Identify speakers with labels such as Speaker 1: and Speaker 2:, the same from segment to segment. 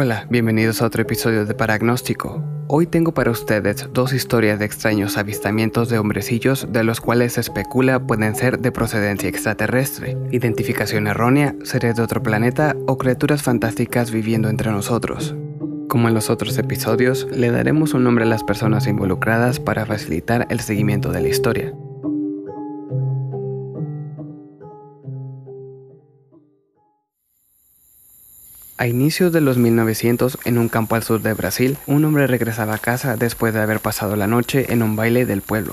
Speaker 1: Hola, bienvenidos a otro episodio de Paragnóstico. Hoy tengo para ustedes dos historias de extraños avistamientos de hombrecillos de los cuales se especula pueden ser de procedencia extraterrestre, identificación errónea, seres de otro planeta o criaturas fantásticas viviendo entre nosotros. Como en los otros episodios, le daremos un nombre a las personas involucradas para facilitar el seguimiento de la historia. A inicios de los 1900, en un campo al sur de Brasil, un hombre regresaba a casa después de haber pasado la noche en un baile del pueblo.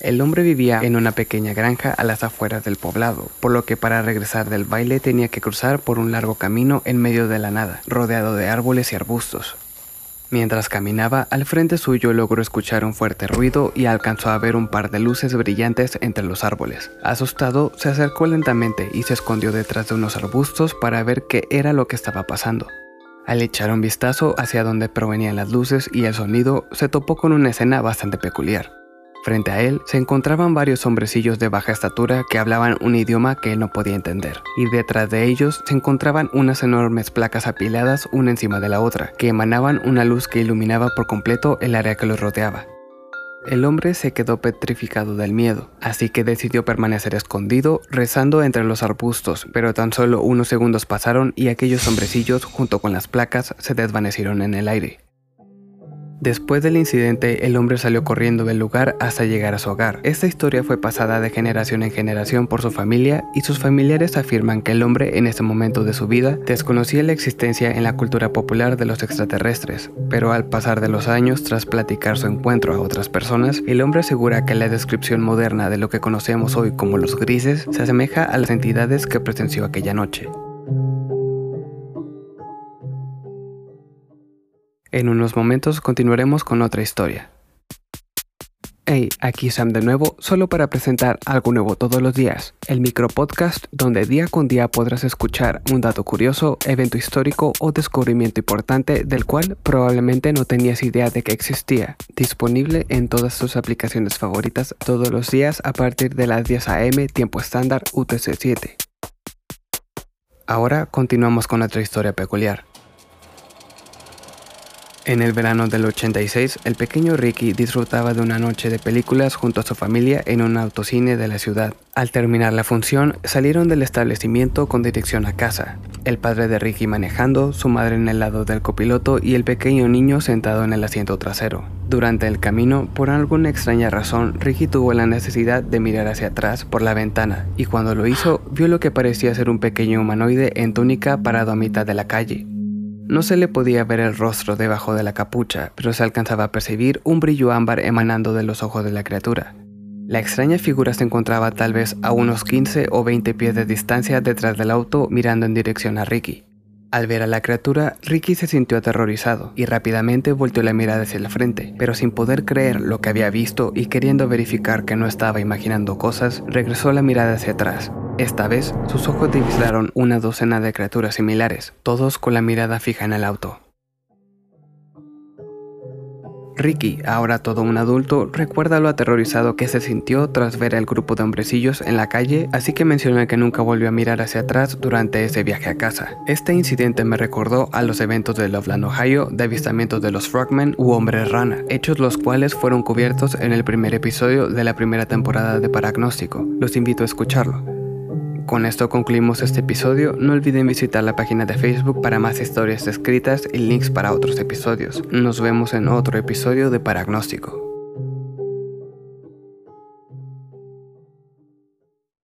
Speaker 1: El hombre vivía en una pequeña granja a las afueras del poblado, por lo que para regresar del baile tenía que cruzar por un largo camino en medio de la nada, rodeado de árboles y arbustos. Mientras caminaba, al frente suyo logró escuchar un fuerte ruido y alcanzó a ver un par de luces brillantes entre los árboles. Asustado, se acercó lentamente y se escondió detrás de unos arbustos para ver qué era lo que estaba pasando. Al echar un vistazo hacia donde provenían las luces y el sonido, se topó con una escena bastante peculiar. Frente a él se encontraban varios hombrecillos de baja estatura que hablaban un idioma que él no podía entender, y detrás de ellos se encontraban unas enormes placas apiladas una encima de la otra, que emanaban una luz que iluminaba por completo el área que los rodeaba. El hombre se quedó petrificado del miedo, así que decidió permanecer escondido, rezando entre los arbustos, pero tan solo unos segundos pasaron y aquellos hombrecillos, junto con las placas, se desvanecieron en el aire. Después del incidente, el hombre salió corriendo del lugar hasta llegar a su hogar. Esta historia fue pasada de generación en generación por su familia y sus familiares afirman que el hombre en ese momento de su vida desconocía la existencia en la cultura popular de los extraterrestres, pero al pasar de los años tras platicar su encuentro a otras personas, el hombre asegura que la descripción moderna de lo que conocemos hoy como los grises se asemeja a las entidades que presenció aquella noche. En unos momentos continuaremos con otra historia. Hey, aquí Sam de nuevo, solo para presentar algo nuevo todos los días, el micro podcast donde día con día podrás escuchar un dato curioso, evento histórico o descubrimiento importante del cual probablemente no tenías idea de que existía, disponible en todas tus aplicaciones favoritas todos los días a partir de las 10 am tiempo estándar UTC 7. Ahora continuamos con otra historia peculiar. En el verano del 86, el pequeño Ricky disfrutaba de una noche de películas junto a su familia en un autocine de la ciudad. Al terminar la función, salieron del establecimiento con dirección a casa. El padre de Ricky manejando, su madre en el lado del copiloto y el pequeño niño sentado en el asiento trasero. Durante el camino, por alguna extraña razón, Ricky tuvo la necesidad de mirar hacia atrás por la ventana y cuando lo hizo, vio lo que parecía ser un pequeño humanoide en túnica parado a mitad de la calle. No se le podía ver el rostro debajo de la capucha, pero se alcanzaba a percibir un brillo ámbar emanando de los ojos de la criatura. La extraña figura se encontraba tal vez a unos 15 o 20 pies de distancia detrás del auto mirando en dirección a Ricky. Al ver a la criatura, Ricky se sintió aterrorizado y rápidamente volteó la mirada hacia el frente, pero sin poder creer lo que había visto y queriendo verificar que no estaba imaginando cosas, regresó la mirada hacia atrás esta vez, sus ojos divisaron una docena de criaturas similares, todos con la mirada fija en el auto. Ricky, ahora todo un adulto, recuerda lo aterrorizado que se sintió tras ver al grupo de hombrecillos en la calle, así que menciona que nunca volvió a mirar hacia atrás durante ese viaje a casa. Este incidente me recordó a los eventos de Loveland, Ohio, de avistamientos de los Frogmen u Hombres Rana, hechos los cuales fueron cubiertos en el primer episodio de la primera temporada de Paragnóstico. Los invito a escucharlo. Con esto concluimos este episodio. No olviden visitar la página de Facebook para más historias escritas y links para otros episodios. Nos vemos en otro episodio de Paragnóstico.